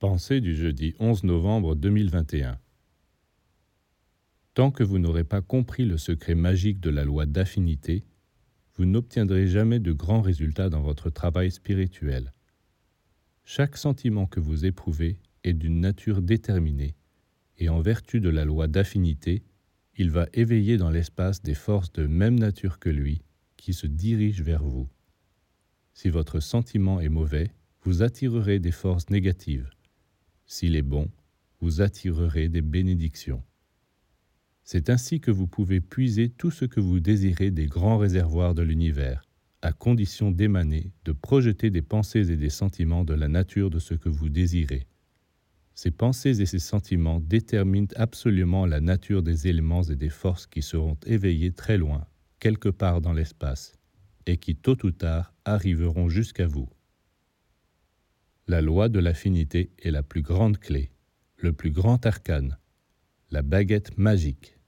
Pensée du jeudi 11 novembre 2021 Tant que vous n'aurez pas compris le secret magique de la loi d'affinité, vous n'obtiendrez jamais de grands résultats dans votre travail spirituel. Chaque sentiment que vous éprouvez est d'une nature déterminée, et en vertu de la loi d'affinité, il va éveiller dans l'espace des forces de même nature que lui qui se dirigent vers vous. Si votre sentiment est mauvais, vous attirerez des forces négatives. S'il est bon, vous attirerez des bénédictions. C'est ainsi que vous pouvez puiser tout ce que vous désirez des grands réservoirs de l'univers, à condition d'émaner, de projeter des pensées et des sentiments de la nature de ce que vous désirez. Ces pensées et ces sentiments déterminent absolument la nature des éléments et des forces qui seront éveillés très loin, quelque part dans l'espace, et qui tôt ou tard arriveront jusqu'à vous. La loi de l'affinité est la plus grande clé, le plus grand arcane, la baguette magique.